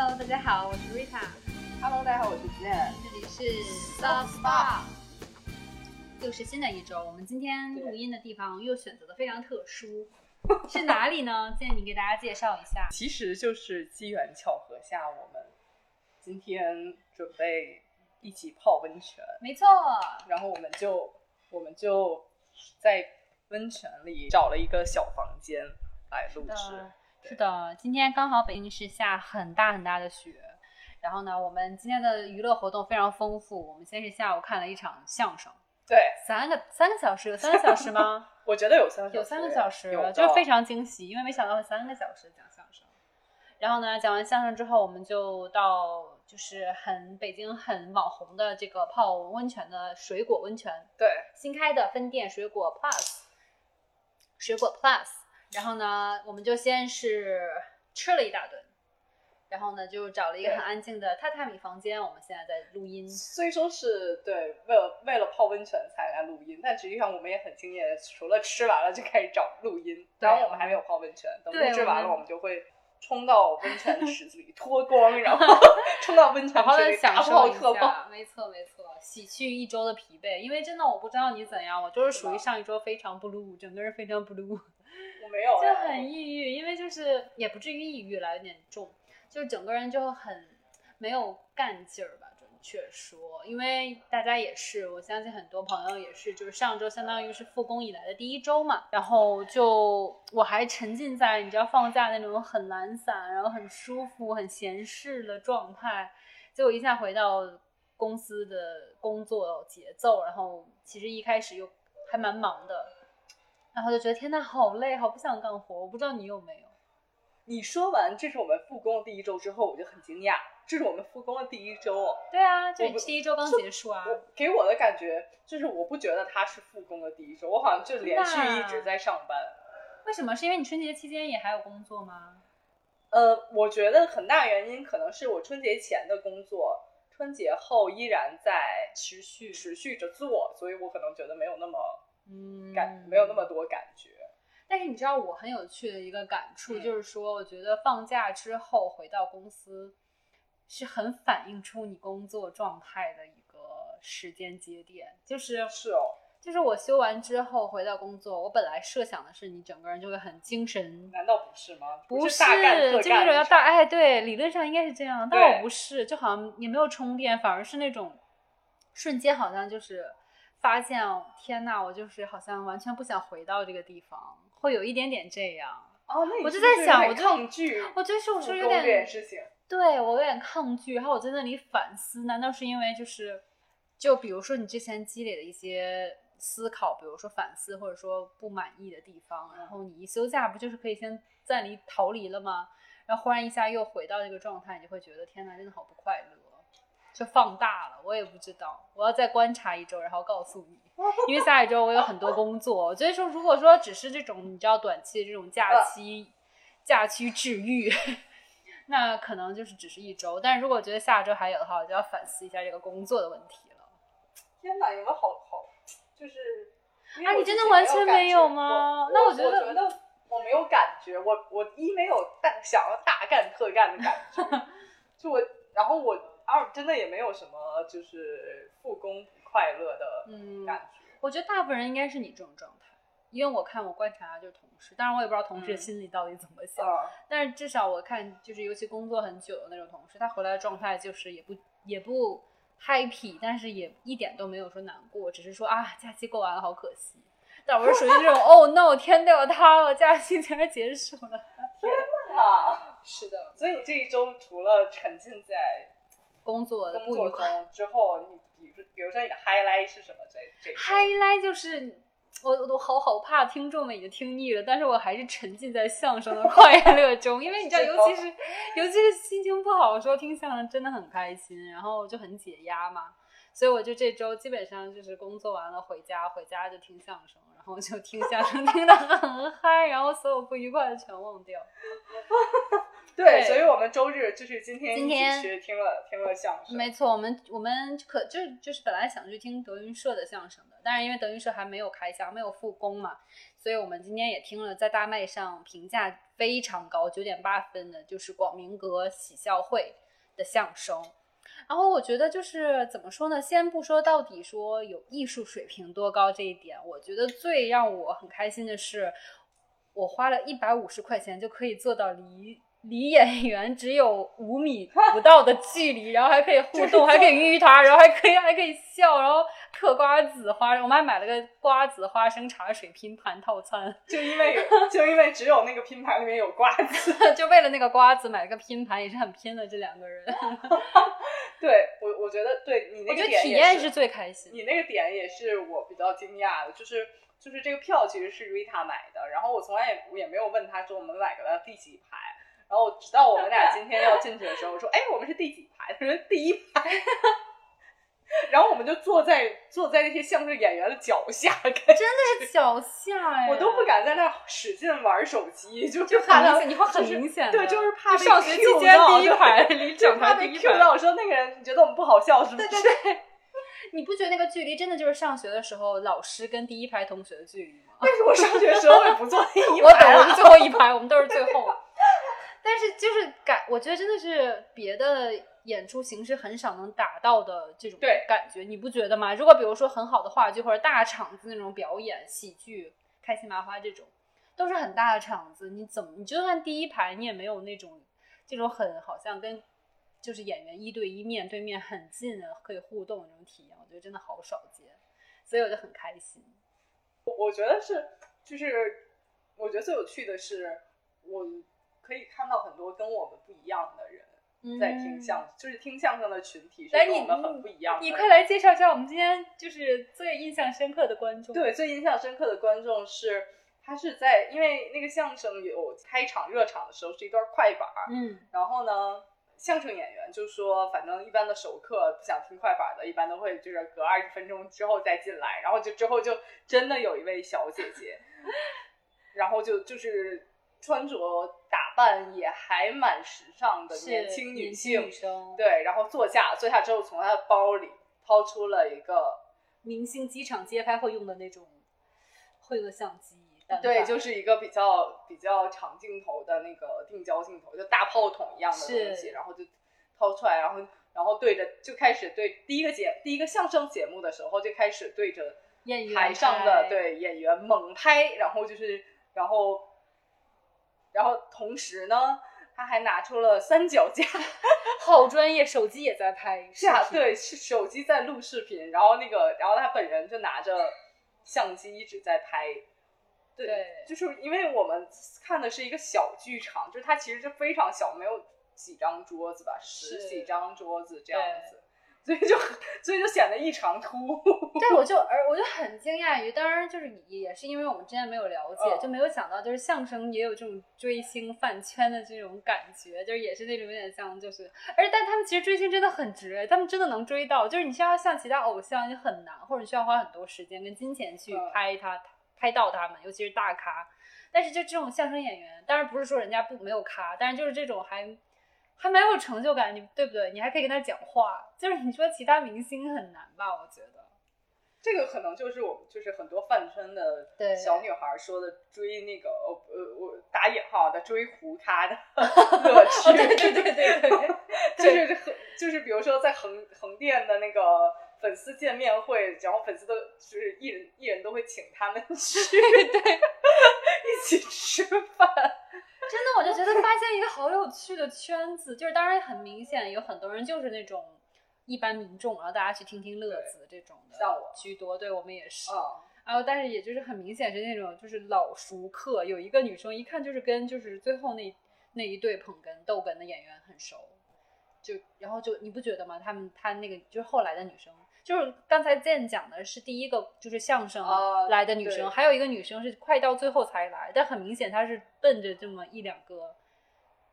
Hello，大家好，我是 Rita，Hello，大家好，我是 Jen。这里是 Soft Spot。又是新的一周，我们今天录音的地方又选择的非常特殊，是哪里呢？建议你给大家介绍一下。其实就是机缘巧合下，我们今天准备一起泡温泉，没错，然后我们就我们就在温泉里找了一个小房间来录制。的，是的，今天刚好北京是下很大很大的雪，然后呢，我们今天的娱乐活动非常丰富。我们先是下午看了一场相声，对，三个三个小时，有三个小时吗？我觉得有三个小时，有三个小时有，就是非常惊喜，因为没想到会三个小时讲相声。然后呢，讲完相声之后，我们就到就是很北京很网红的这个泡温泉的水果温泉，对，新开的分店水果 Plus，水果 Plus。然后呢，我们就先是吃了一大顿，然后呢，就找了一个很安静的榻榻米房间，我们现在在录音。虽说是对为了为了泡温泉才来录音，但实际上我们也很敬业，除了吃完了就开始找录音。当然我们还没有泡温泉，等对录制完了我们就会冲到温泉池子里脱光，然后 冲到温泉池里大享受一泡特泡。下，没错没错，洗去一周的疲惫。因为真的我不知道你怎样，我就是属于上一周非常 blue，整个人非常 blue，我没有就哎，很抑郁。因为就是也不至于抑郁了，有点重，就是整个人就很没有干劲儿吧。准确说，因为大家也是，我相信很多朋友也是，就是上周相当于是复工以来的第一周嘛，然后就我还沉浸在你知道放假那种很懒散，然后很舒服、很闲适的状态，结果一下回到公司的工作节奏，然后其实一开始又还蛮忙的，然后就觉得天呐，好累，好不想干活。我不知道你有没有？你说完这是我们复工的第一周之后，我就很惊讶，这是我们复工的第一周哦。对啊，就我不第一周刚结束啊。我给我的感觉就是，我不觉得他是复工的第一周，我好像就连续一直在上班。为什么？是因为你春节期间也还有工作吗？呃，我觉得很大原因可能是我春节前的工作，春节后依然在持续持续着做，所以我可能觉得没有那么嗯感，没有那么多感觉。但是你知道我很有趣的一个感触，嗯就是说，我觉得放假之后回到公司，是很反映出你工作状态的一个时间节点。就是是哦，就是我休完之后回到工作，我本来设想的是你整个人就会很精神。难道不是吗？不是就那种要大哎，对，理论上应该是这样，但我不是，就好像也没有充电，反而是那种瞬间好像就是发现，天呐，我就是好像完全不想回到这个地方，会有一点点这样。哦，我就在想我就抗拒我就是我复说有工这件点事情。对我有点抗拒，然后我在那里反思，难道是因为就是，就比如说你之前积累的一些思考，比如说反思或者说不满意的地方，然后你一休假不就是可以先暂离逃离了吗？然后忽然一下又回到这个状态，你就会觉得天呐，真的好不快乐，就放大了。我也不知道，我要再观察一周，然后告诉你。因为下一周我有很多工作，我觉得说如果说只是这种你知道短期的这种假期，假期治愈，那可能就是只是一周。但是如果觉得下周还有的话，我就要反思一下这个工作的问题了。天哪，你们好好，就是啊你真的完全没有吗我那我我觉得觉得我没有感觉，我我一没有大想要大干特干的感觉，就我，然后我二真的也没有什么就是复工不快乐的嗯，感觉。我觉得大部分人应该是你这种状态，因为我看我观察就是同事，当然我也不知道同事嗯心里到底怎么想，啊，但是至少我看就是尤其工作很久的那种同事，他回来的状态就是也不也不 happy，但是也一点都没有说难过，只是说啊假期过完了好可惜。但我是属于这种 哦 no 天都要塌了，假期竟然结束了。天呐，是的，所以你这一周除了沉浸在工作的不愉快。中之后，你比如比如说你的 highlight 是什么？这这一周 highlight 就是我我都好好怕听众们已经听腻了，但是我还是沉浸在相声的快乐中，因为你知道，尤其是尤其是心情不好的时候听相声真的很开心，然后就很解压嘛。所以我就这周基本上就是工作完了回家，回家就听相声，然后就听相声 听得很嗨，然后所有不愉快的全忘掉。对，所以我们周日就是今天今天去听了听了相声。没错，我们我们可就就是本来想去听德云社的相声的，但是因为德云社还没有开箱，没有复工嘛，所以我们今天也听了在大麦上评价非常高，九点八分的，就是广明阁喜笑会的相声。然后我觉得就是怎么说呢？先不说到底说有艺术水平多高这一点，我觉得最让我很开心的是，我花了一百五十块钱就可以做到离离演员只有五米不到的距离，然后还可以互动，还可以遇他，然后还可以还可以笑，然后嗑瓜子花，我们还买了个瓜子花生茶水拼盘套餐，就因为就因为只有那个拼盘里面有瓜子，就为了那个瓜子买了个拼盘，也是很拼的这两个人。对我，我觉得对你那个点体验是最开心。你那个点也是我比较惊讶的，就是就是这个票其实是 Rita 买的，然后我从来也也没有问他说我们买个第几排，然后直到我们俩今天要进去的时候，我说哎我们是第几排？他说第一排。然后我们就坐在坐在那些相声演员的脚下，真的是脚下哎，我都不敢在那使劲玩手机，就就怕他，你会很明显，对，就是怕上学期间第一排离整排第一排。到说那个人，你觉得我们不好笑是不是？对对对，你不觉得那个距离真的就是上学的时候老师跟第一排同学的距离吗？但是我上学时候也不坐第一 排，我懂，我们最后一排，我们都是最后。但是就是感，我觉得真的是别的。演出形式很少能达到的这种感觉，你不觉得吗？如果比如说很好的话剧或者大场子那种表演，喜剧、开心麻花这种，都是很大的场子，你怎么你就算第一排，你也没有那种这种很好像跟就是演员一对一面对面很近的可以互动的那种体验，我觉得真的好少见，所以我就很开心。我我觉得是，就是我觉得最有趣的是，我可以看到很多跟我们不一样的人。在听相，就是听相声的群体是跟我们很不一样的。你快来介绍一下我们今天就是最印象深刻的观众。对，最印象深刻的观众是他是在，因为那个相声有开场热场的时候是一段快板嗯，然后呢，相声演员就说，反正一般的熟客不想听快板的，一般都会就是隔二十分钟之后再进来，然后就之后就真的有一位小姐姐，然后就就是。穿着打扮也还蛮时尚的年轻女性，对，然后坐下，坐下之后从她的包里掏出了一个明星机场街拍会用的那种会的相机，对，就是一个比较比较长镜头的那个定焦镜头，就大炮筒一样的东西，然后就掏出来，然后然后对着就开始对第一个节第一个相声节目的时候就开始对着台上的对演员猛拍，然后就是然后。然后同时呢，他还拿出了三脚架，好专业，手机也在拍。是啊，对，是手机在录视频，然后那个，然后他本人就拿着相机一直在拍。对，就是因为我们看的是一个小剧场，就是它其实是非常小，没有几张桌子吧，十几张桌子这样子。所以就所以就显得异常突兀。对，我就而我就很惊讶于，当然就是也是因为我们之前没有了解，就没有想到就是相声也有这种追星饭圈的这种感觉，就是也是那种有点像就是，而但他们其实追星真的很值，他们真的能追到，就是你需要像其他偶像就很难，或者需要花很多时间跟金钱去拍他拍到他们，尤其是大咖。但是就这种相声演员，当然不是说人家不没有咖，但是就是这种还。还蛮有成就感，你对不对？你还可以跟他讲话，就是你说其他明星很难吧？我觉得这个可能就是我们就是很多饭圈的小女孩说的追那个呃我打引号的追胡咖的 乐趣，对对对对对，就是就是比如说在横横店的那个粉丝见面会，然后粉丝都就是艺人艺人都会请他们去对 一起吃饭。真的，我就觉得发现一个好有趣的圈子，就是当然很明显，有很多人就是那种一般民众，然后大家去听听乐子这种的，像我居多，对我们也是。然后，但是也就是很明显是那种就是老熟客，有一个女生一看就是跟就是最后那那一对捧哏逗哏的演员很熟，就然后就你不觉得吗？他们他那个就是后来的女生。就是刚才健讲的是第一个，就是相声来的女生，还有一个女生是快到最后才来，但很明显她是奔着这么一两个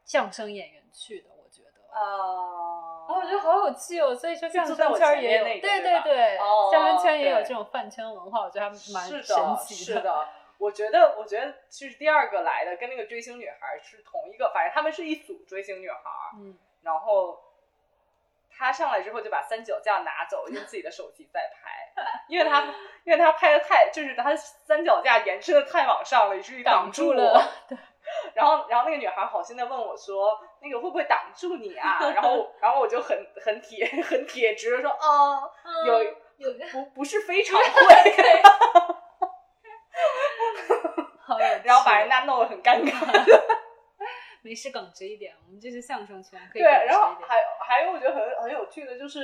相声演员去的，我觉得啊，我觉得好有趣哦。所以说相声圈也有，对对对，相声圈也有这种饭圈文化，我觉得还蛮神奇的。是的，我觉得，我觉得其实第二个来的跟那个追星女孩是同一个，反正他们是一组追星女孩，嗯，然后她上来之后就把三脚架拿走，用自己的手机在拍，因为他因为他拍的太就是他三脚架延伸的太往上了，以至于挡住了对。然后，然后那个女孩好心的问我说：“那个会不会挡住你啊？”然后，然后我就很很铁很铁直的说：“啊，有嗯有个不不是非常会。好有趣哦，然后把人家弄得很尴尬。没事耿直一点，我们这是相声圈，可以。然后还还有我觉得很很有趣的就是，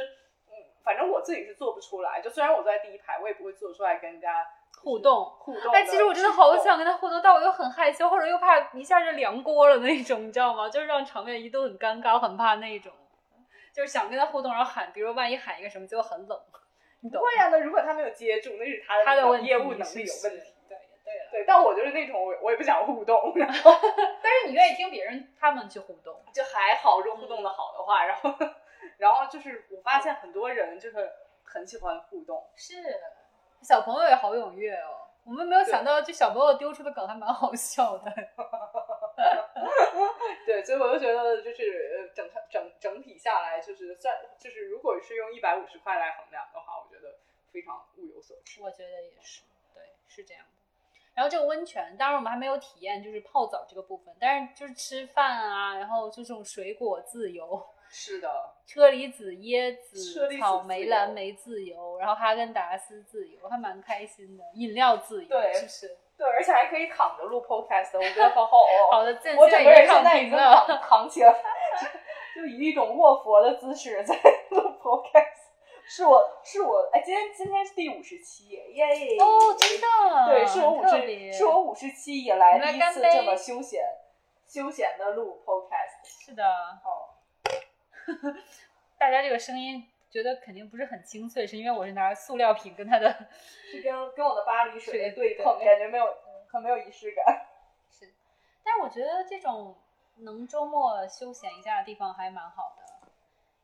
嗯，反正我自己是做不出来。就虽然我坐在第一排，我也不会做出来跟人家互动互动。哎，其实我真的好想。跟他互动，但我又很害羞，或者又怕一下就凉锅了那种，你知道吗？就是让场面一度很尴尬，我很怕那种。就是想跟他互动，然后喊，比如万一喊一个什么，结果很冷，你懂吗？对呀、那如果他没有接住，那是他的他的业务能力有问题。对，但我就是那种我我也不想互动，然后 但是你愿意听别人他们去互动，就还好，如果互动的好的话，然后然后就是我发现很多人就是很喜欢互动，是小朋友也好踊跃哦。我们没有想到，这小朋友丢出的梗还蛮好笑的。对，所以我就觉得就是呃整整整体下来，就是算就是如果是用一百五十块来衡量的话，我觉得非常物有所值。我觉得也是，对，是这样的。然后这个温泉，当然我们还没有体验就是泡澡这个部分，但是就是吃饭啊，然后就这种水果自由，是的，车厘子、椰子、子草莓、蓝莓自由，然后哈根达斯自由，还蛮开心的。饮料自由，对是不是？对，而且还可以躺着录 podcast，我觉得好好哦。好的，现我整个人现在已经。躺躺起来，就以一种卧佛的姿势在录 podcast。是我是我哎，今天今天是第五十期耶，耶！哦，真的，对，是我五十是我五十期以来第一次这么休闲休闲的录 podcast。是的，哦，大家这个声音觉得肯定不是很清脆，是因为我是拿塑料瓶跟他的 是跟跟我的巴黎水水对碰，感觉没有很没有仪式感。是，但是我觉得这种能周末休闲一下的地方还蛮好的，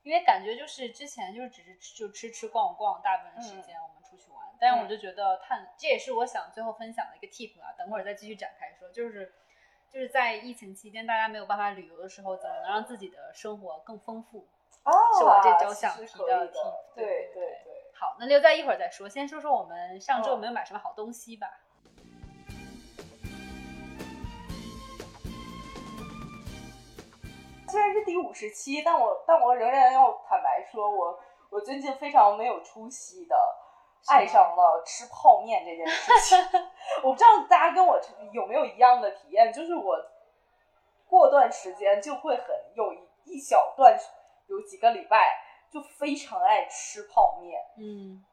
因为感觉就是之前就是只是就吃吃逛逛，大部分时间我们出去玩，但是我就觉得探这也是我想最后分享的一个 tip 啊，等会儿再继续展开说，就是就是在疫情期间大家没有办法旅游的时候，怎么能让自己的生活更丰富？哦是我这周想提的可以 tip，对对。好，那留在一会儿再说，先说说我们上周没有买什么好东西吧。虽然是第五十期，但我但我仍然要坦白说，我我最近非常没有出息的爱上了吃泡面这件事情。我不知道大家跟我有没有一样的体验，就是我过段时间就会很有一一小段有几个礼拜就非常爱吃泡面。嗯，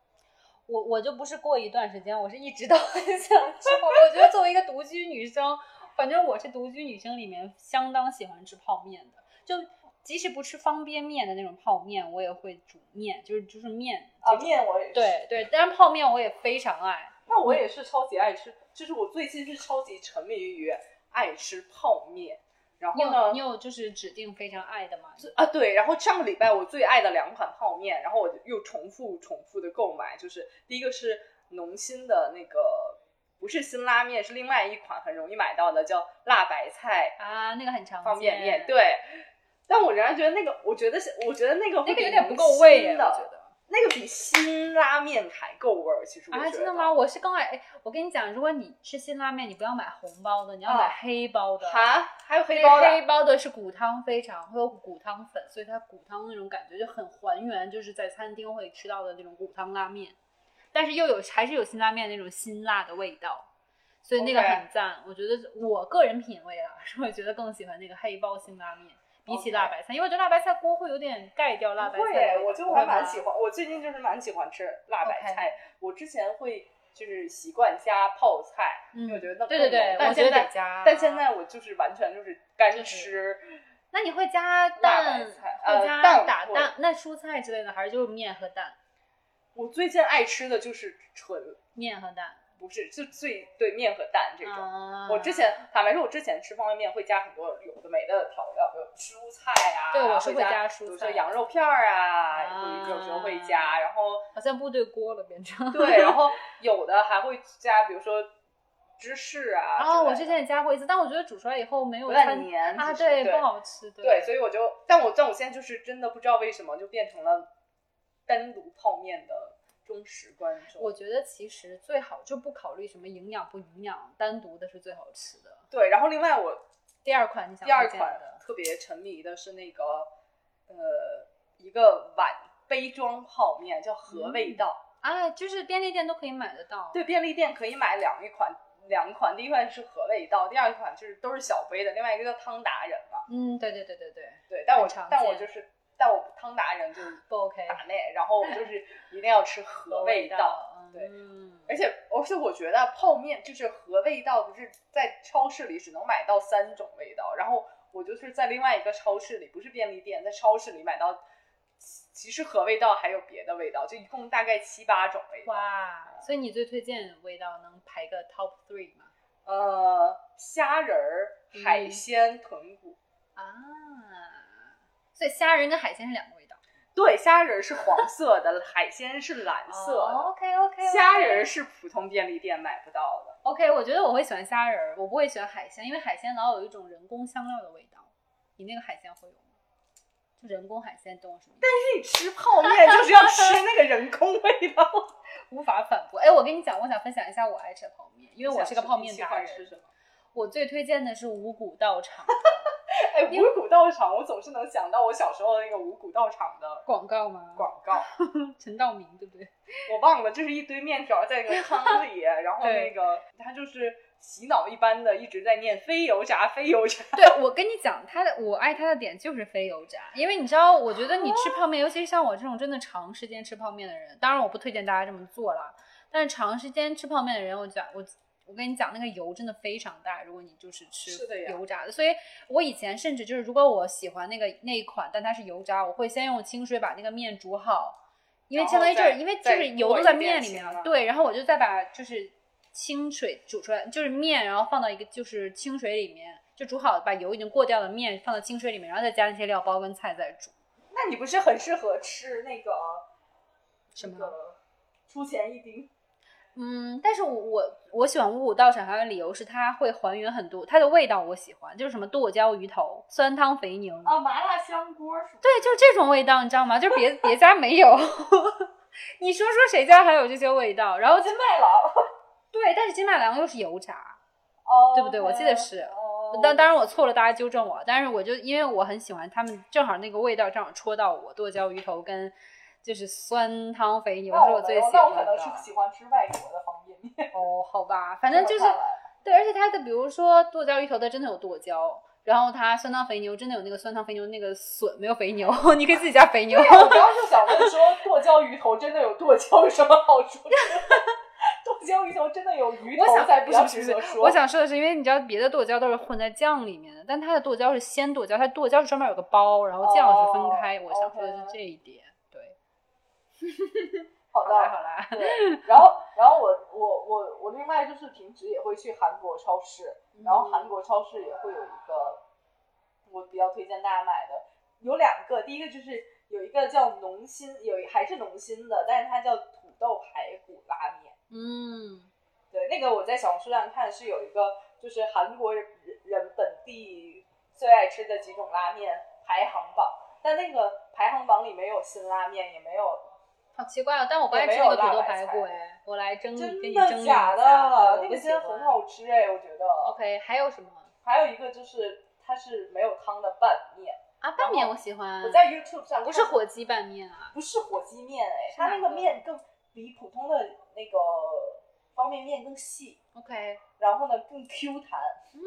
我我就不是过一段时间，我是一直都很想吃泡面。我觉得作为一个独居女生，反正我是独居女生里面相当喜欢吃泡面的。就即使不吃方便面的那种泡面，我也会煮面，就是就是面啊，面我也是，对对，但是泡面我也非常爱。那我也是超级爱吃，就是我最近是超级沉迷于爱吃泡面。然后呢有你，有就是指定非常爱的吗？啊，对，然后上个礼拜我最爱的两款泡面，然后我又重复重复的购买，就是第一个是农心的那个，不是辛拉面，是另外一款很容易买到的，叫辣白菜啊，那个很常见。方便面。，对，但我仍然觉得那个，我觉得是，我觉得那个会那个有点不够味耶，农心的我觉得。那个比辛拉面还够味儿。其实我啊，觉得真的吗？？我是更爱。哎，我跟你讲，如果你吃辛拉面，你不要买红包的，你要买啊黑包的。哈，还有黑黑包的，黑包的是骨汤非常会有骨汤粉，所以它骨汤那种感觉就很还原，就是在餐厅会吃到的那种骨汤拉面，但是又有还是有辛拉面那种辛辣的味道，所以那个很赞。我觉得我个人品味啊，是会觉得更喜欢那个黑包辛拉面，比起辣白菜，因为我觉得辣白菜锅会有点盖掉辣白菜的味道。我就还蛮喜欢，我最近就是蛮喜欢吃辣白菜。我之前会就是习惯加泡菜，嗯因为我觉得那对对对我觉得现在得加但现在我就是完全就是干就是吃。那你会加辣蛋，白菜会呃加蛋打蛋，那蔬菜之类的，还是就是面和蛋，我最近爱吃的就是纯，面和蛋不是就最对面和蛋这种。啊我之前坦白说，我之前吃方便面会加很多有的没的调料，比如蔬菜啊，对我是会会加蔬菜比如说羊肉片儿啊，啊有时候会加，然后好像部队锅了变成对，然后 有的还会加，比如说芝士啊之类的。啊，我之前也加过一次，但我觉得煮出来以后没有有点它啊，对不好吃，对，所以我就，但我但我现在就是真的不知道为什么就变成了单独泡面的忠实观众。我觉得其实最好就不考虑什么营养不营养，单独的是最好吃的。对，然后另外我第二款你想第二款，特别沉迷的是那个呃一个碗杯装泡面，叫和味嗯道。啊，就是便利店都可以买得到。对，便利店可以买两一款，两款，第一款是和味道，第二款就是都是小杯的，另外一个叫汤达人嘛。嗯，对对对对对，对，但我但我就是但我汤达人就不 OK。打内，然后我就是一定要吃 和味道。对嗯，而且而且我觉得泡面就是和味道，不是在超市里只能买到三种味道，然后我就是在另外一个超市里，不是便利店，在超市里买到，其其实和味道还有别的味道，就一共大概七八种味道。哇，所以你最推荐的味道能排个 top three 吗？呃，虾仁儿、海嗯鲜、豚骨。啊，所以虾仁跟海鲜是两个味道。对，虾仁儿是黄色的，海鲜是蓝色的。OK OK，虾仁儿是普通便利店买不到的。OK，我觉得我会喜欢虾仁儿，我不会喜欢海鲜，因为海鲜老有一种人工香料的味道。你那个海鲜会有吗？就人工海鲜，懂我什么意思？你吃泡面就是要吃那个人工味道。无法反驳。哎，我跟你讲，我想分享一下我爱吃的泡面，因为我是个泡面达人。我最推荐的是五谷道场 哎，五谷道场，我总是能想到我小时候那个五谷道场的广告吗？广告，陈道明对不对？我忘了，就是一堆面条在那个汤 里，然后那个他就是洗脑一般的一直在念非油炸，非油炸。对，我跟你讲，他的我爱他的点就是非油炸，因为你知道，我觉得你吃泡面，尤其是像我这种真的长时间吃泡面的人，当然我不推荐大家这么做了，但是长时间吃泡面的人，我讲我。我跟你讲，那个油真的非常大。如果你就是吃油炸的，所以我以前甚至就是，如果我喜欢那个那一款，但它是油炸，我会先用清水把那个面煮好，因为相当于就是因为就是油都在面里面了，对，然后我就再把就是清水煮出来，就是面，然后放到一个就是清水里面，就煮好，把油已经过掉的面放到清水里面，然后再加那些料包跟菜再煮。那你不是很适合吃那个什么那个出前一丁？嗯，但是我我我喜欢五谷道场，还有理由是它会还原很多它的味道，我喜欢，就是什么剁椒鱼头、酸汤肥牛，啊，麻辣香锅是吧？对，就是这种味道，你知道吗？就是别别家没有，你说说谁家还有这些味道？然后金麦郎。对，但是金麦郎又是油炸，哦，对不对我记得是哦当当然我错了，大家纠正我。但是我就因为我很喜欢他们，正好那个味道正好戳到我，剁椒鱼头跟就是酸汤肥牛我是我最喜那我。可能是喜欢吃外国的方便面。哦，好吧，反正就是对，而且它的比如说剁椒鱼头它真的有剁椒，然后它酸汤肥牛真的有那个酸汤肥牛那个笋没有肥牛，你可以自己加肥牛。我刚刚就想问说，剁椒鱼头真的有剁椒有什么好处？剁椒鱼头真的有鱼我想头才比较不。我想说的是，因为你知道别的剁椒都是混在酱里面的，但它的剁椒是鲜剁椒，它剁椒是专门有个包，然后酱是分开。哦我想说的是这一点。对，好的，好啦好啦，对，然后然后我我我我另外就是平时也会去韩国超市，然后韩国超市也会有一个我比较推荐大家买的，有两个，第一个就是有一个叫农心，有一还是农心的，但是它叫土豆排骨拉面。嗯，对，那个我在小红书上看是有一个，就是韩国人人本地最爱吃的几种拉面排行榜，但那个排行榜里没有辛拉面，也没有好奇怪哦，但我不爱吃那个土豆排骨哎，我来蒸你蒸一下的假的，那个真的很好吃哎，我觉得。OK，还有什么还有一个就是它是没有汤的拌面，啊？拌面我喜欢，我在 YouTube 上不是火鸡拌面啊。不是火鸡面哎，它那个面更比普通的那个方便面更细，OK，然后呢更 Q 弹。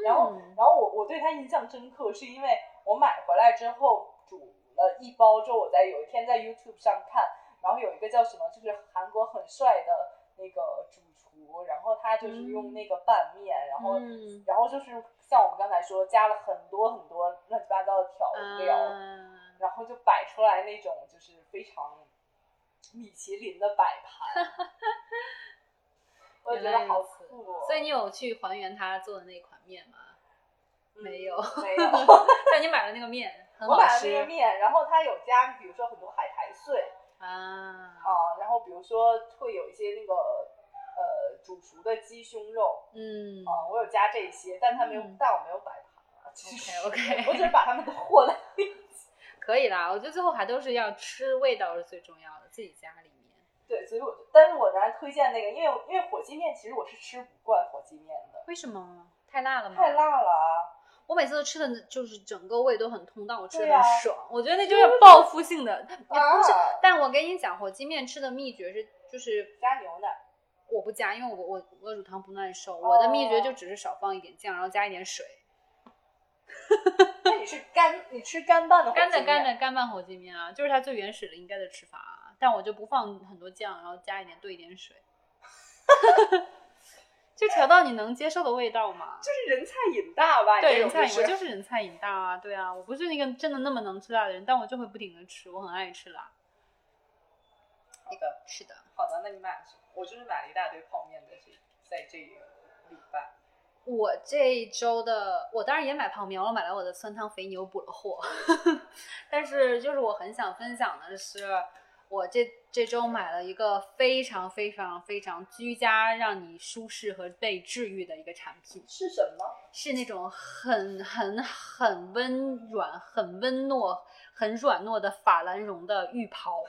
然后，嗯然后我我对它印象深刻，是因为我买回来之后煮了一包之后，我在有一天在 YouTube 上看，然后有一个叫什么，就是韩国很帅的那个主厨，然后他就是用那个拌面，然后嗯然后就是像我们刚才说，加了很多很多乱七八糟的调料，啊然后就摆出来那种就是非常米其林的摆盘，我觉得好酷哦。所以你有去还原他做的那款面吗？嗯没有没有。但你买了那个面，很好我买了那个面，然后他有加，比如说很多海苔碎啊。啊，然后比如说会有一些那个呃煮熟的鸡胸肉嗯啊、我有加这些，但它没有，嗯但我没有摆盘啊。其实 OK，OK 我只是把它们都和在一起。可以啦。我觉得最后还都是要吃，味道是最重要的，自己家里面。对，所以我就，但是我仍然推荐那个，因为因为火鸡面其实我是吃不惯火鸡面的，为什么？太辣了吗？太。辣了啊。我每次都吃的就是整个胃都很通，但我吃的很爽。我觉得那就是报复性的，也不是。啊但我跟你讲，火鸡面吃的秘诀是，就是加牛奶，我不加，因为我我我乳糖不耐受。我的秘诀哦就只是少放一点酱，然后加一点水。那你是干，你吃干拌的火鸡干的干的干拌火鸡面啊，就是它最原始的应该的吃法啊。但我就不放很多酱，然后加一点兑一点水，就调到你能接受的味道嘛。就是人菜瘾大吧？对，人菜瘾，我就是人菜瘾大啊，对啊，我不是那个真的那么能吃辣的人，但我就会不停的吃，我很爱吃辣。那个是的，好的，那你买了什么？我就是买了一大堆泡面在这，在这个礼拜。我这一周的，我当然也买泡面，我买了我的酸汤肥牛补了货，但是就是我很想分享的是，我这这周买了一个非常非常非常居家，让你舒适和被治愈的一个产品，是什么？是那种很很很温软、很温糯、很软糯的法兰绒的浴袍。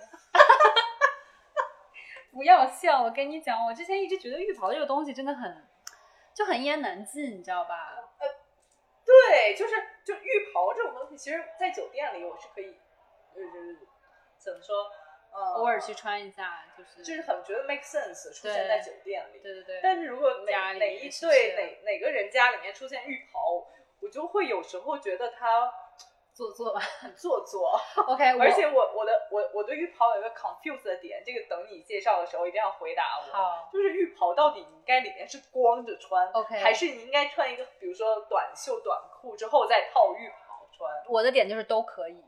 不要笑，我跟你讲，我之前一直觉得浴袍这个东西真的很就很一言难尽，你知道吧？呃对，就是就浴袍这种东西，其实在酒店里我是可以，就是怎么说，呃，偶尔去穿一下，就是就是很觉得 make sense 出现在酒店里。对对对，但是如果哪哪一对哪哪个人家里面出现浴袍，我就会有时候觉得他做作吧。很做作。OK，而且我我的我我对浴袍有一个 confuse 的点，这个等你介绍的时候一定要回答我。好就是浴袍到底你应该里面是光着穿 OK 还是你应该穿一个比如说短袖短裤之后再套浴袍穿？我的点就是都可以。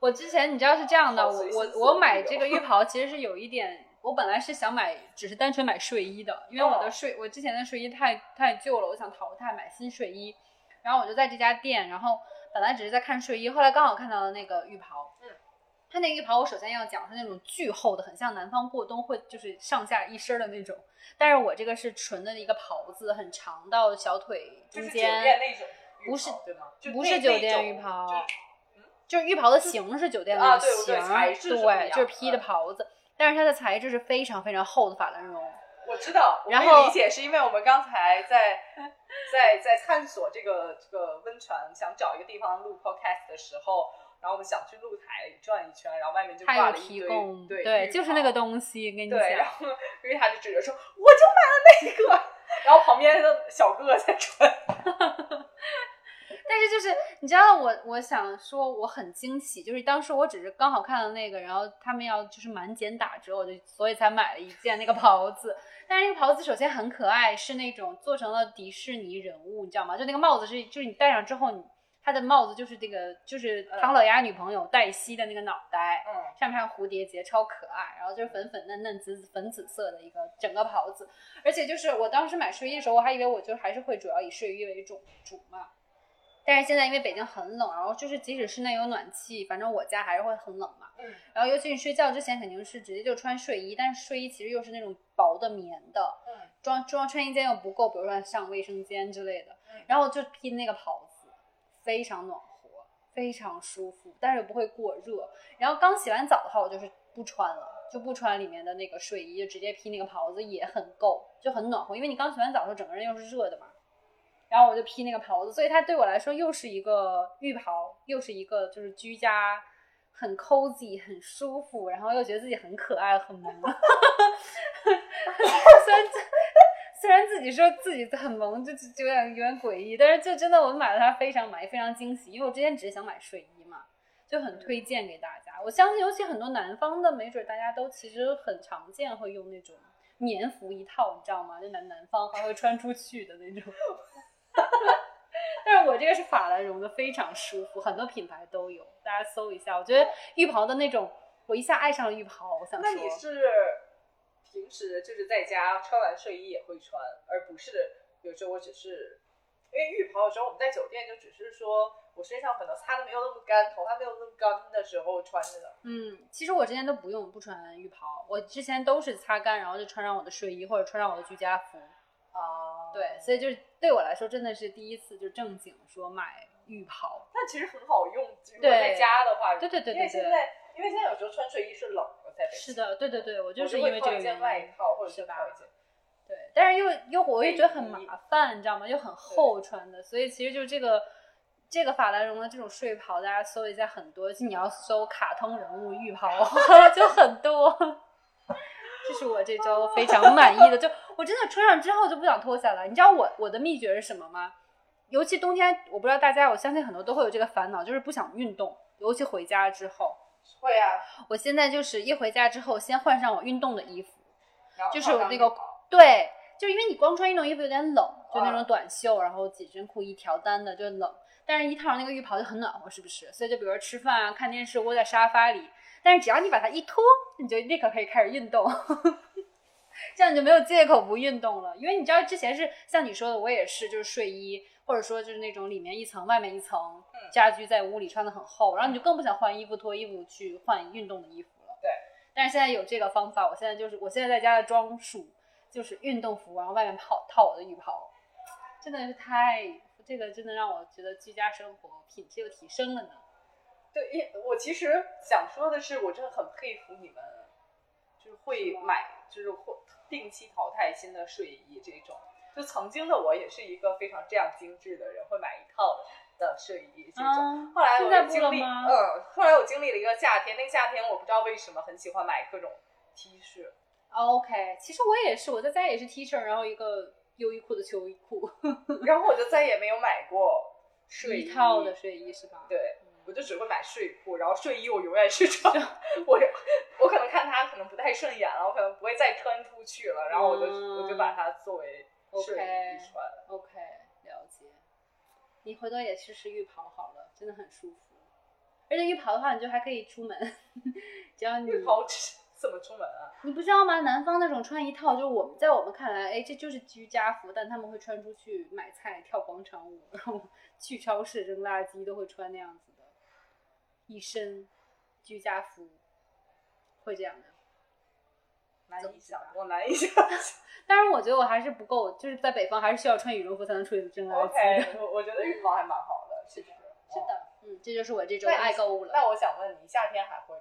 我之前你知道是这样的，我我我买这个浴袍其实是有一点，我本来是想买，只是单纯买睡衣的，因为我的哦睡我之前的睡衣太太旧了，我想淘汰买新睡衣，然后我就在这家店，然后本来只是在看睡衣，后来刚好看到了那个浴袍，嗯，它那个浴袍我首先要讲是那种巨厚的，很像南方过冬会就是上下一身的那种，但是我这个是纯的一个袍子，很长到小腿就是酒中间，店那种浴袍不是对吗？就不是酒店浴袍就是浴袍的形是酒店的啊对就是披的的袍子，但是它的材质是非常非常厚的法兰绒。我知道，我然后可以理解，是因为我们刚才在在在探索这个这个温泉，想找一个地方录 podcast 的时候，然后我们想去露台转一圈，然后外面就挂了一供，对浴就是那个东西，跟你对，然。后瑞塔就指着说：“我就买了那个。”然后旁边的小哥哥在穿。但是就是你知道我，我想说我很惊喜，就是当时我只是刚好看到那个，然后他们要就是满减打折，我就所以才买了一件那个袍子。但是那个袍子首先很可爱，是那种做成了迪士尼人物，你知道吗？就那个帽子是，就是你戴上之后，你它的帽子就是这个，就是唐老鸭女朋友黛西的那个脑袋，嗯，上面还有蝴蝶结，超可爱。然后就是粉粉嫩嫩紫粉紫色的一个整个袍子，而且就是我当时买睡衣的时候，我还以为我就还是会主要以睡衣为主主嘛。但是现在因为北京很冷，然后就是即使室内有暖气，反正我家还是会很冷嘛。嗯。然后尤其你睡觉之前肯定是直接就穿睡衣，但是睡衣其实又是那种薄的棉的，嗯，装装穿衣间又不够，比如说上卫生间之类的嗯，然后就披那个袍子，非常暖和，非常舒服，但是又不会过热。然后刚洗完澡的话，我就是不穿了，就不穿里面的那个睡衣，就直接披那个袍子也很够，就很暖和，因为你刚洗完澡的时候整个人又是热的嘛。然后我就披那个袍子，所以它对我来说又是一个浴袍，又是一个就是居家很 cozy 很舒服，然后又觉得自己很可爱很萌。虽然 虽然自己说自己很萌，就就有点有点诡异，但是就真的我买了它非常满意非常惊喜，因为我之前只是想买睡衣嘛，就很推荐给大家。我相信尤其很多南方的，没准大家都其实很常见会用那种棉服一套，你知道吗？就南南方还会穿出去的那种。但是我这个是法兰绒的，非常舒服，很多品牌都有，大家搜一下。我觉得浴袍的那种，我一下爱上了浴袍。我想说，那你是平时就是在家穿完睡衣也会穿，而不是有时候我只是因为浴袍有时候我们在酒店就只是说我身上可能擦的没有那么干，头发没有那么干的时候穿着的。嗯，其实我之前都不用不穿浴袍，我之前都是擦干，然后就穿上我的睡衣或者穿上我的居家服。啊，对，所以就是对我来说真的是第一次就正经说买浴袍。但其实很好用，如果对在家的话，对对对因为对对，现在因为现在有时候穿睡衣是冷的，在北京是的，对对对，我我就是因为这个原因。件外套或者是吧套一件。对，但是又又我又觉得很麻烦，你知道吗？又很厚穿的，所以其实就这个这个法兰绒的这种睡袍，大家搜一下很多，就你要搜卡通人物浴袍 就很多。这是我这周非常满意的，就我真的穿上之后就不想脱下来。你知道我我的秘诀是什么吗？尤其冬天，我不知道大家，我相信很多都会有这个烦恼，就是不想运动，尤其回家之后。会啊，我现在就是一回家之后，先换上我运动的衣服，就是我那个对，就是因为你光穿运动衣服有点冷，就那啊种短袖，然后紧身裤一条单的就冷，但是一套上那个浴袍就很暖和，是不是？所以就比如说吃饭啊、看电视，窝在沙发里，但是只要你把它一脱，你就立刻可以开始运动，这样你就没有借口不运动了。因为你知道之前是像你说的，我也是，就是睡衣，或者说就是那种里面一层、外面一层嗯家居在屋里穿的很厚，然后你就更不想换衣服、脱衣服去换运动的衣服了。对。但是现在有这个方法，我现在就是我现在在家的装束就是运动服，然后外面套套我的浴袍，真的是太这个真的让我觉得居家生活品质又提升了呢。对，因我其实想说的是，我真的很佩服你们，就是会买，就是会定期淘汰新的睡衣这种。就曾经的我也是一个非常这样精致的人，会买一套的睡衣这种。啊，后来我经历，嗯，后来我经历了一个夏天，那个夏天我不知道为什么很喜欢买各种 T 恤，OK，其实我也是，我在家也是 T 恤，然后一个优衣库的秋衣裤，然后我就再也没有买过睡衣一套的睡衣是吧？对，嗯我就只会买睡裤，然后睡衣我永远是穿，我我可能看它可能不太顺眼了，我可能不会再穿出去了，然后我就、嗯我就把它作为睡衣穿。OK，了解。你回头也试试浴袍好了，真的很舒服。而且浴袍的话，你就还可以出门，只要你浴袍怎么出门啊？你不知道吗？南方那种穿一套，就是我们在我们看来，哎，这就是居家服，但他们会穿出去买菜、跳广场舞，然后去超市扔垃圾，都会穿那样子的，一身居家服，会这样的。难以想怎么办，我难以想象。当然，我觉得我还是不够，就是在北方还是需要穿羽绒服才能出去扔垃圾的。OK，我我觉得浴袍还蛮好的，其实。哦。是的，嗯，这就是我这周的那你爱购物了。那我想问你，夏天还会？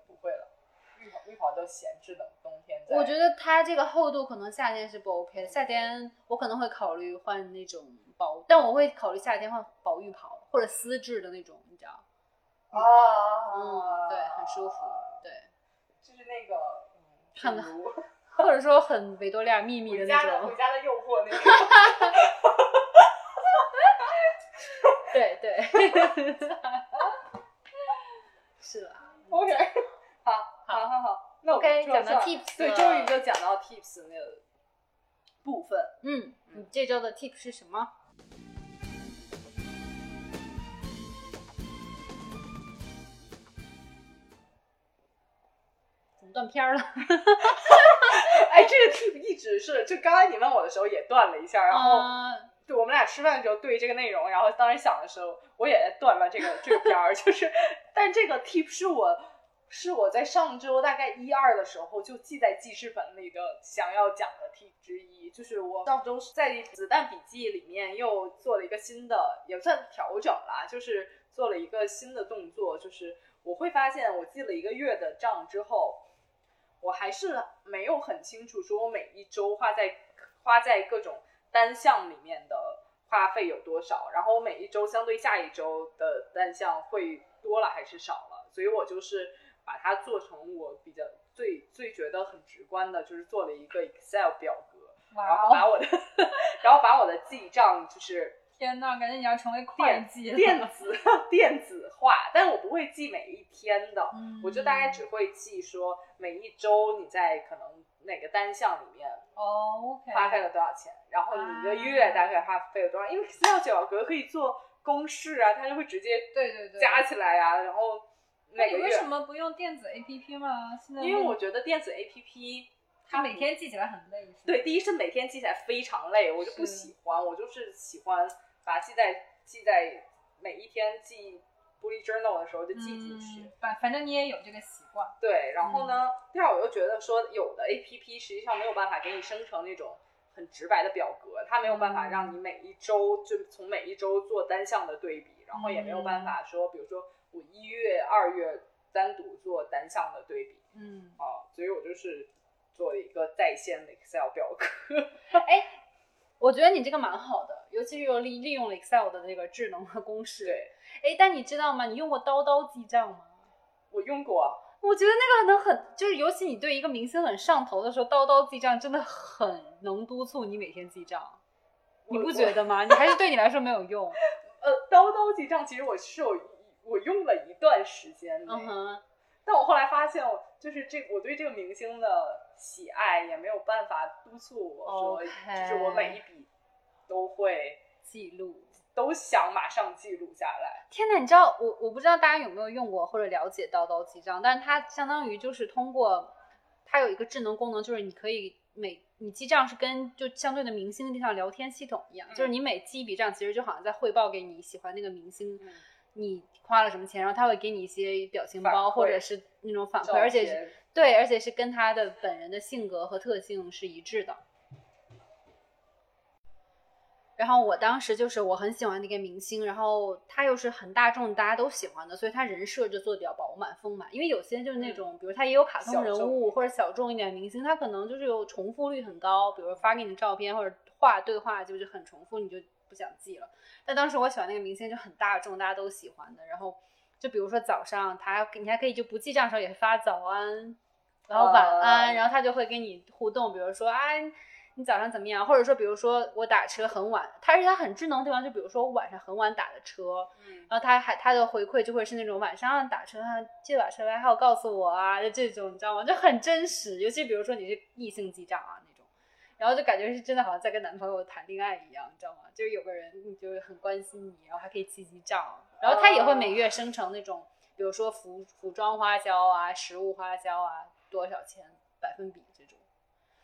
浴袍浴袍就闲置的冬天。我觉得它这个厚度可能夏天是不 OK 的，夏天我可能会考虑换那种薄，但我会考虑夏天换薄浴袍或者丝质的那种，你知道？啊，嗯，对，很舒服，对，就是那个，嗯，很如 或者说很维多利亚秘密的回那种家的回，家的诱惑那种。对对，是吧。OK，好，好，好，那我 OK，就讲到 tips 对，终于就讲到 tips 那个部分。嗯，你这周的 tip 是什么？怎么断片儿了？哎，这个 tip 一直是，就刚才你问我的时候也断了一下，然后啊对我们俩吃饭的时候对这个内容，然后当时想的时候，我也断了这个这个片儿，就是，但这个 tip 是我是我在上周大概一二的时候就记在记事本里的想要讲的题之一，就是我上周在子弹笔记里面又做了一个新的，也不算调整啦，就是做了一个新的动作，就是我会发现我记了一个月的账之后，我还是没有很清楚说我每一周花在花在各种单项里面的花费有多少，然后我每一周相对下一周的单项会多了还是少了，所以我就是把它做成我比较最最觉得很直观的，就是做了一个 Excel 表格，然后把我的 然后把我的记账就是天呐，感觉你要成为电电子 电子化，但我不会记每一天的，嗯我就大概只会记说每一周你在可能哪个单项里面哦花费了多少钱，然后你一个月大概花费了多少，因为 Excel 表格可以做公式啊，它就会直接对对对，加起来啊，然后每个月，么不用电子 APP 吗？现在因为我觉得电子 APP 它每天记起来很累，对，第一是每天记起来非常累，我就不喜欢，我就是喜欢把它记在记在每一天记 bullet journal 的时候就记进去。嗯反反正你也有这个习惯。对，然后呢，第二我又觉得说，有的 A P P 实际上没有办法给你生成那种很直白的表格，它没有办法让你每一周就从每一周做单项的对比，然后也没有办法说，比如说我一月、二月单独做单项的对比嗯，啊，所以我就是做了一个在线的 Excel 表格。哎我觉得你这个蛮好的，尤其是又利利用了 Excel 的那个智能和公式。对，哎，但你知道吗？你用过刀刀记账吗？我用过，我觉得那个能很，就是尤其你对一个明星很上头的时候，刀刀记账真的很能督促你每天记账，你不觉得吗？你还是对你来说没有用。呃，刀刀记账其实我是有我用了一段时间内，嗯哼，但我后来发现，我就是这我对这个明星的喜爱也没有办法督促我说 OK 就是我每一笔都会记录。都想马上记录下来。天呐，你知道我我不知道大家有没有用过或者了解叨叨记账，但是它相当于就是通过它有一个智能功能，就是你可以每你记账是跟就相对的明星就像聊天系统一样，嗯就是你每记一笔账，其实就好像在汇报给你喜欢那个明星，嗯你花了什么钱，然后他会给你一些表情包或者是那种反馈，而且是对，而且是跟他的本人的性格和特性是一致的。然后我当时就是我很喜欢那个明星，然后他又是很大众大家都喜欢的，所以他人设就做的比较饱满丰满。因为有些就是那种，比如他也有卡通人物或者小众一点的明星，他可能就是有重复率很高，比如发给你的照片或者话对话就是很重复，你就不想记了。但当时我喜欢那个明星就很大众，大家都喜欢的。然后就比如说早上他还你还可以就不记账的时候也发早安，然后晚安，哦然后他就会跟你互动，比如说啊你早上怎么样，或者说比如说我打车很晚，他而且他很智能的地方，就比如说我晚上很晚打的车，嗯，然后他还他的回馈就会是那种晚上打车啊，记得把车牌号告诉我啊，就这种你知道吗？就很真实，尤其比如说你是异性记账啊然后就感觉是真的好像在跟男朋友谈恋爱一样，你知道吗？就是有个人你就很关心你，然后还可以记记账，然后他也会每月生成那种，比如说服服装花销啊、食物花销啊多少钱百分比这种，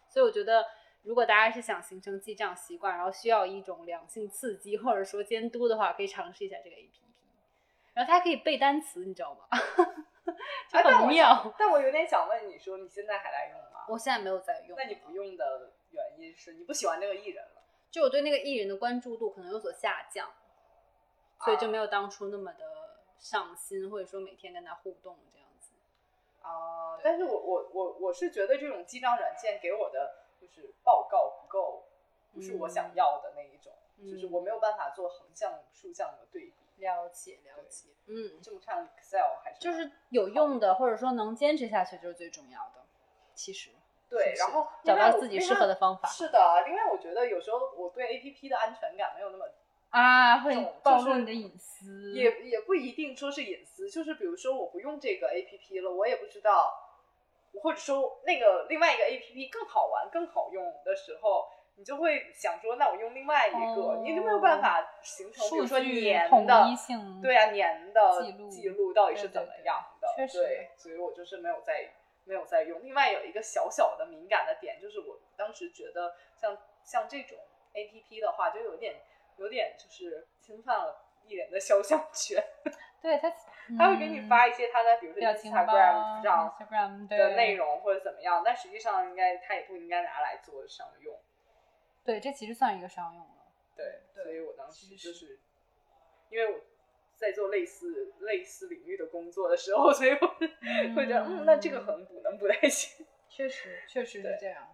所以我觉得。如果大家是想形成记账习惯，然后需要一种良性刺激或者说监督的话，可以尝试一下这个 A P P。然后它可以背单词，你知道吗？很妙。想但我有点想问你说，你现在还在用吗？我现在没有在用，那你不用的原因是你不喜欢这个艺人了？就我对那个艺人的关注度可能有所下降，所以就没有当初那么的上心，或者说每天跟他互动这样子。啊、但是我我我我是觉得这种记账软件给我的就是报告不够，不是我想要的那一种，嗯就是我没有办法做横向、竖向的对比。了解了解，嗯，这么看 Excel 还是就是有用的，或者说能坚持下去就是最重要的。其实对，然后找到自己适合的方法是的，另外我觉得有时候我对 A P P 的安全感没有那么，啊，会暴就是露你的隐私，也也不一定说是隐私，就是比如说我不用这个 A P P 了，我也不知道，或者说那个另外一个 A P P 更好玩、更好用的时候。你就会想说，那我用另外一个，哦你就没有办法形成，比如说年统的对啊，年的记录记录到底是怎么对样的？确实对，所以我就是没有在没有在用。另外有一个小小的敏感的点，就是我当时觉得像像这种 A P P 的话，就有点有点就是侵犯了艺人的肖像权。对他他会给你发一些他的比如说嗯表情包 Instagram 上的内容或者怎么样，但实际上应该他也不应该拿来做商用。对，这其实算一个商用了。对，所以我当时就是因为我在做类似类似领域的工作的时候，所以我会觉得，嗯，那这个可能不能不太行。确实确实是对这样。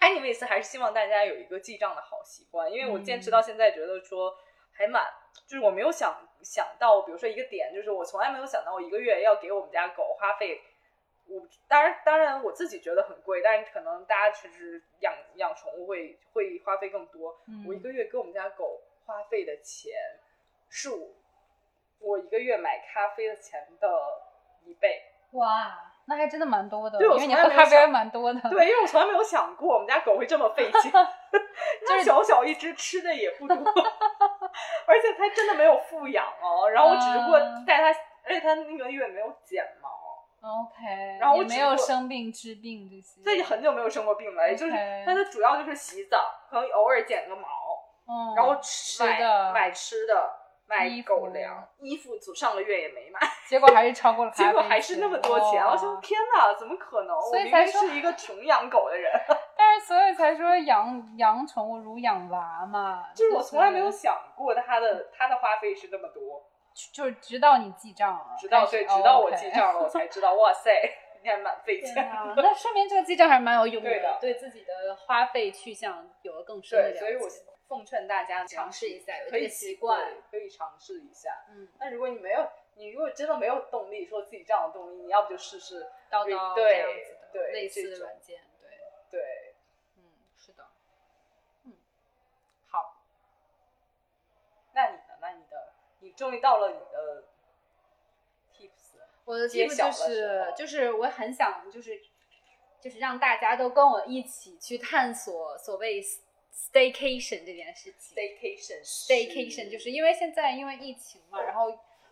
anyways，还是希望大家有一个记账的好习惯，因为我坚持到现在，觉得说还蛮，就是我没有想想到，比如说一个点，就是我从来没有想到我一个月要给我们家狗花费。我当然当然我自己觉得很贵，但是可能大家其实养养宠物会会花费更多。嗯我一个月给我们家狗花费的钱是我我一个月买咖啡的钱的一倍。哇，那还真的蛮多的，对我因为你从来没有喝咖啡还想蛮多的。对，因为我从来没有想过我们家狗会这么费劲，它小小一只，吃的也不多，而且它真的没有富养哦。然后我只不过嗯带它，而且它那个月没有剪毛，OK，然后我也没有只不过生病治病这些。这很久没有生过病了，也就是它的主要就是洗澡，可能偶尔剪个毛，嗯，然后吃买的买吃的，买狗粮，衣服组上个月也没买，结果还是超过了结果还是那么多钱。哇我说天哪，怎么可能？我所以明才说明是一个穷养狗的人，但是所以才说养养宠物如养娃嘛，就是我从来没有想过他的他的花费是那么多，就是直到你记账了，直到对，直到我记账了，我才知道，哇塞，你还蛮费天钱。那说明这个记账还是蛮有用对的对自己的花费去向有了更深的了对，解。所以我奉劝大家尝试一下可以习惯。可以尝试一下。嗯，那如果你没有，你如果真的没有动力，说自己这样的动力，你要不就试试叨叨对这样子的对类似的软件，对，对。嗯，是的，嗯，好，那你的？那你的，你终于到了你的 tips，我的揭 tip 晓的时就是就是我很想就是就是让大家都跟我一起去探索所谓 staycation 这件事情。staycation staycation 就是因为现在因为疫情嘛，然后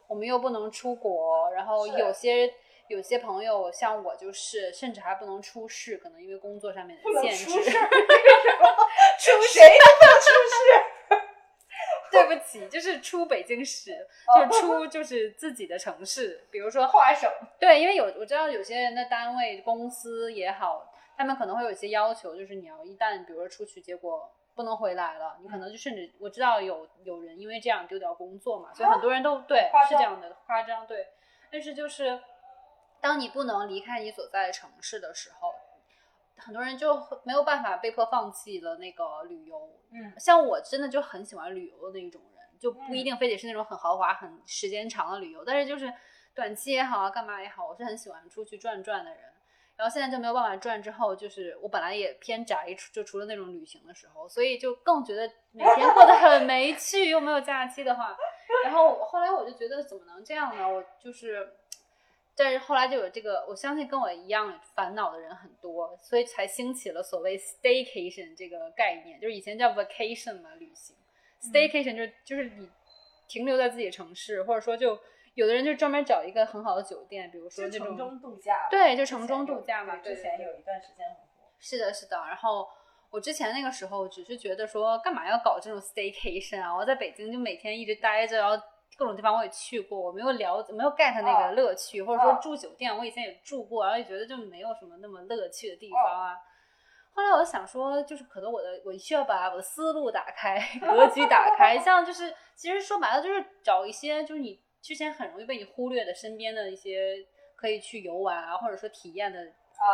我们又不能出国，然后有些有些朋友像我就是，甚至还不能出市，可能因为工作上面的限制。出事儿，出谁都不能出事。对不起，就是出北京市，哦就是出就是自己的城市，比如说跨省，对，因为有我知道有些人的单位、公司也好，他们可能会有一些要求，就是你要一旦比如说出去，结果不能回来了，你可能就甚至我知道有有人因为这样丢掉工作嘛，所以很多人都对是这样的夸张对，但是就是当你不能离开你所在的城市的时候。很多人就没有办法被迫放弃了那个旅游，嗯，像我真的就很喜欢旅游的那种人，就不一嗯定非得是那种很豪华、很时间长的旅游，但是就是短期也好啊，干嘛也好，我是很喜欢出去转转的人。然后现在就没有办法转，之后就是我本来也偏宅，就除了那种旅行的时候，所以就更觉得每天过得很没趣，又没有假期的话，然后后来我就觉得怎么能这样呢？我就是。但是后来就有这个，我相信跟我一样烦恼的人很多，所以才兴起了所谓 staycation 这个概念，就是以前叫 vacation 嘛，旅行。staycation 就是就是你停留在自己的城市，或者说就有的人就专门找一个很好的酒店，比如说那种中度假，对，就城中度假嘛。之前有一段时间很火。是的，是的。然后我之前那个时候只是觉得说，干嘛要搞这种 staycation 啊？我在北京就每天一直待着，然后各种地方我也去过，我没有了解，没有 get 那啊个乐趣，或者说啊住酒店，我以前也住过，然后也觉得就没有什么那么乐趣的地方啊。后来我想说，就是可能我的我需要把我的思路打开，格局打开，像就是其实说白了就是找一些就是你之前很容易被你忽略的身边的一些可以去游玩啊，或者说体验的啊，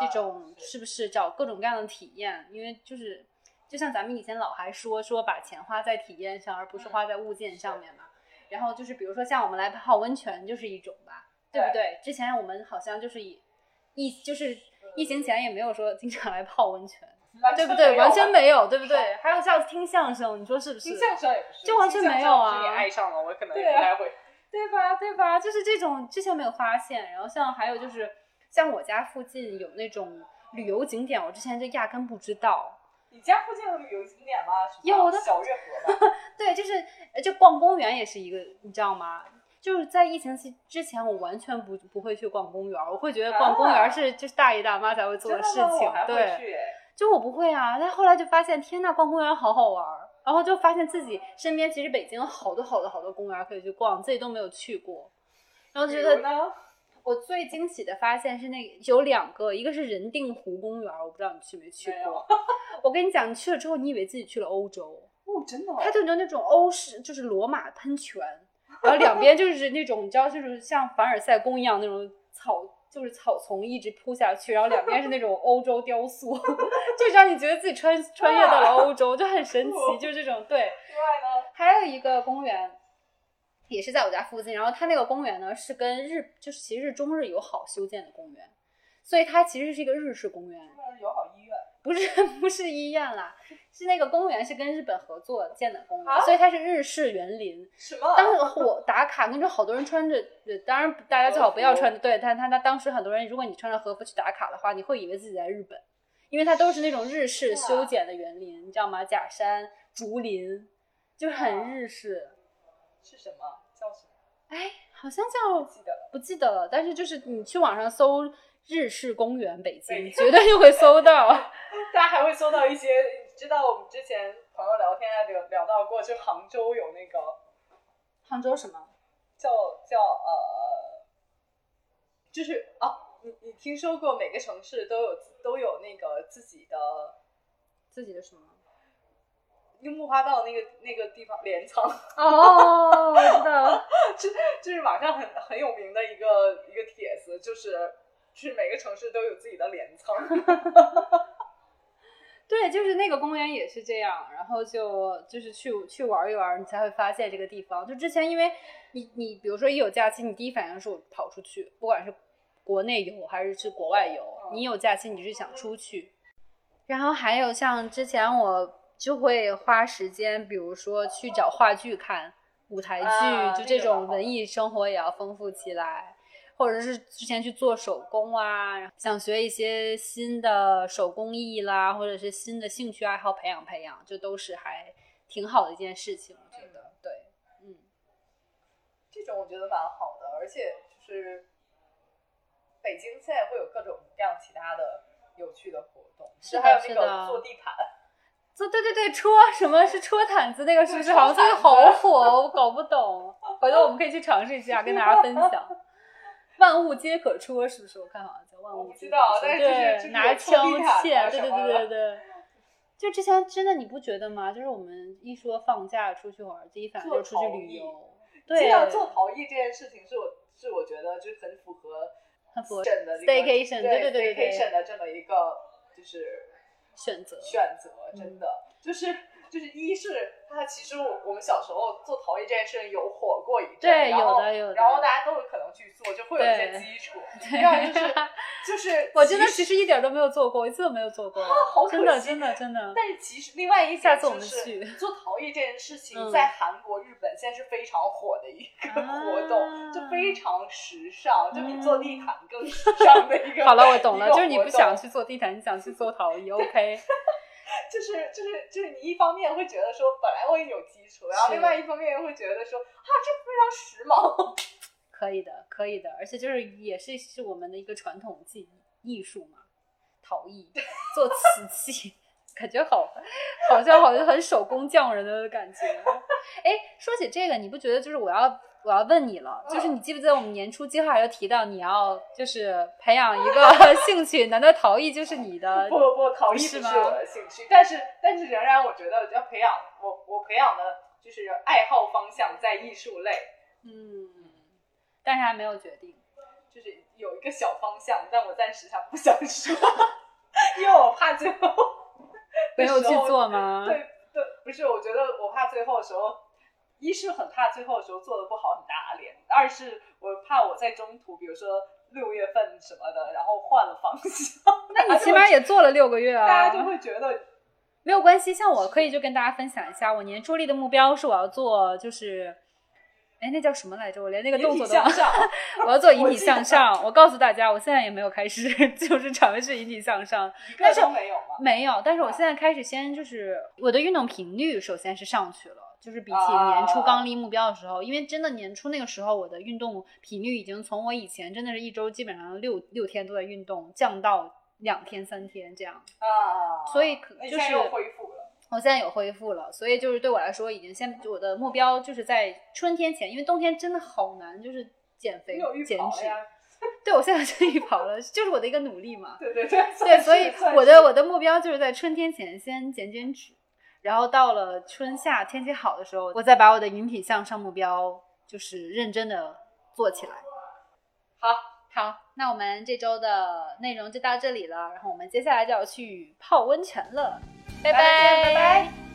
这种是不是找各种各样的体验？因为就是就像咱们以前老还说说把钱花在体验上，而不是花在物件上面嘛。然后就是比如说像我们来泡温泉就是一种吧，对不对？之前我们好像就是以疫就是疫情前也没有说经常来泡温泉，对不对？完全没有，对不对？还有像听相声，你说是不是？听相声也不是，就完全没有啊爱上了，我可能也不太会。对吧？对吧？就是这种之前没有发现，然后像还有就是像我家附近有那种旅游景点，我之前就压根不知道。你家附近有旅游景点吗？有的小月河吧。对，就是呃就逛公园也是一个，你知道吗？就是在疫情期之前，我完全不不会去逛公园，我会觉得逛公园是就是大爷大妈才会做的事情对，就我不会啊。但后来就发现，天呐，逛公园好好玩儿，然后就发现自己身边其实北京有好多好多好多公园可以去逛，自己都没有去过，然后觉得呢？我最惊喜的发现是那有两个，一个是人定湖公园，我不知道你去没去过。我跟你讲，你去了之后，你以为自己去了欧洲。哦，真的哦。它就有那种欧式，就是罗马喷泉，然后两边就是那种你知道，就是像凡尔赛宫一样那种草，就是草丛一直铺下去，然后两边是那种欧洲雕塑，就让你觉得自己穿穿越到了欧洲，就很神奇，就是这种对。另外呢？还有一个公园，也是在我家附近，然后它那个公园呢是跟日，就是其实是中日友好修建的公园，所以它其实是一个日式公园。不是不是医院啦，是那个公园是跟日本合作建的公园，啊所以它是日式园林。什么？当时我打卡，跟着好多人穿着，呃当然大家最好不要穿着，对，但他他当时很多人，如果你穿着和服去打卡的话，你会以为自己在日本，因为它都是那种日式修剪的园林，你知道吗？假山、竹林，就很日式。是什么？叫什么？哎，好像叫记得了。不记得了，但是就是你去网上搜日式公园北京，绝对就会搜到。大家还会搜到一些，知道我们之前朋友聊天还聊聊到过，就杭州有那个杭州什么？叫叫呃，就是啊，你你听说过每个城市都有都有那个自己的自己的什么？樱木花道那个那个地方镰仓，哦，我知道。就就是网上很很有名的一个一个帖子，就是就是每个城市都有自己的镰仓。对，就是那个公园也是这样，然后就就是去去玩一玩，你才会发现这个地方。就之前因为你你比如说一有假期，你第一反应是我跑出去，不管是国内游还是去国外游，你有假期你是想出去。然后还有像之前我就会花时间，比如说去找话剧看舞台剧，就这种文艺生活也要丰富起来。或者是之前去做手工啊，想学一些新的手工艺啦，或者是新的兴趣爱好培养培养，这都是还挺好的一件事情，我觉得。对，嗯，这种我觉得蛮好的，而且就是北京现在会有各种各样其他的有趣的活动，是还有那个做地毯，做对对对戳什么是戳毯子那个是不是好像最近好火，我搞不懂，回头我们可以去尝试一下，跟大家分享。万物皆可戳，是不是？我看好像叫万物皆可戳。对，拿枪械，对对对对对。就之前真的你不觉得吗？就是我们一说放假出去玩，第一反应就出去旅游。对，这样做陶艺这件事情是我是我觉得就是很符合很符合的 staycation，对对对对 staycation 的这么一个就是选择选择，真的就是。就是一是它其实我我们小时候做陶艺这件事情有火过一阵，对，有的有的，然后大家都有可能去做，就会有一些基础。第二就是就是 我真的其实一点都没有做过，一次都没有做过，真的真的真的。但是其实另外一下次我们去做陶艺这件事情，在韩国、日本现在是非常火的一个活动，就非常时尚，就比做地毯更时尚的一个。好了，我懂了，就是你不想去做地毯，你想去做陶艺，OK。就是就是就是你一方面会觉得说本来我也有基础，然后另外一方面又会觉得说啊这非常时髦，可以的可以的，而且就是也是是我们的一个传统技艺术嘛，陶艺做瓷器，感觉好好像好像很手工匠人的感觉。哎，说起这个，你不觉得就是我要？我要问你了，就是你记不记得我们年初计划有提到你要就是培养一个 兴趣？难道陶艺就是你的？不不，陶艺不是我的兴趣，但是但是仍然我觉得要培养我我培养的就是爱好方向在艺术类，嗯，但是还没有决定，就是有一个小方向，但我暂时还不想说，因为我怕最后没有去做吗？对对，不是，我觉得我怕最后的时候。一是很怕最后的时候做的不好很打脸，二是我怕我在中途，比如说六月份什么的，然后换了方向。那你起码也做了六个月啊，大家就会觉得没有关系。像我可以就跟大家分享一下，我年初立的目标是我要做就是，哎，那叫什么来着？我连那个动作都 我要做引体向上。我告诉大家，我现在也没有开始 就是尝试引体向上，但是没有吗？没有，但是我现在开始先就是我的运动频率首先是上去了。就是比起年初刚立目标的时候，因为真的年初那个时候，我的运动频率已经从我以前真的是一周基本上六六天都在运动，降到两天三天这样啊。所以可就是恢复了，我现在有恢复了，所以就是对我来说已经先我的目标就是在春天前，因为冬天真的好难，就是减肥减脂。对，我现在就预跑了，就是我的一个努力嘛。对对对。对，所以我的我的目标就是在春天前先减减脂。然后到了春夏天气好的时候，我再把我的引体向上目标就是认真的做起来。好，好，那我们这周的内容就到这里了。然后我们接下来就要去泡温泉了，拜拜，拜拜。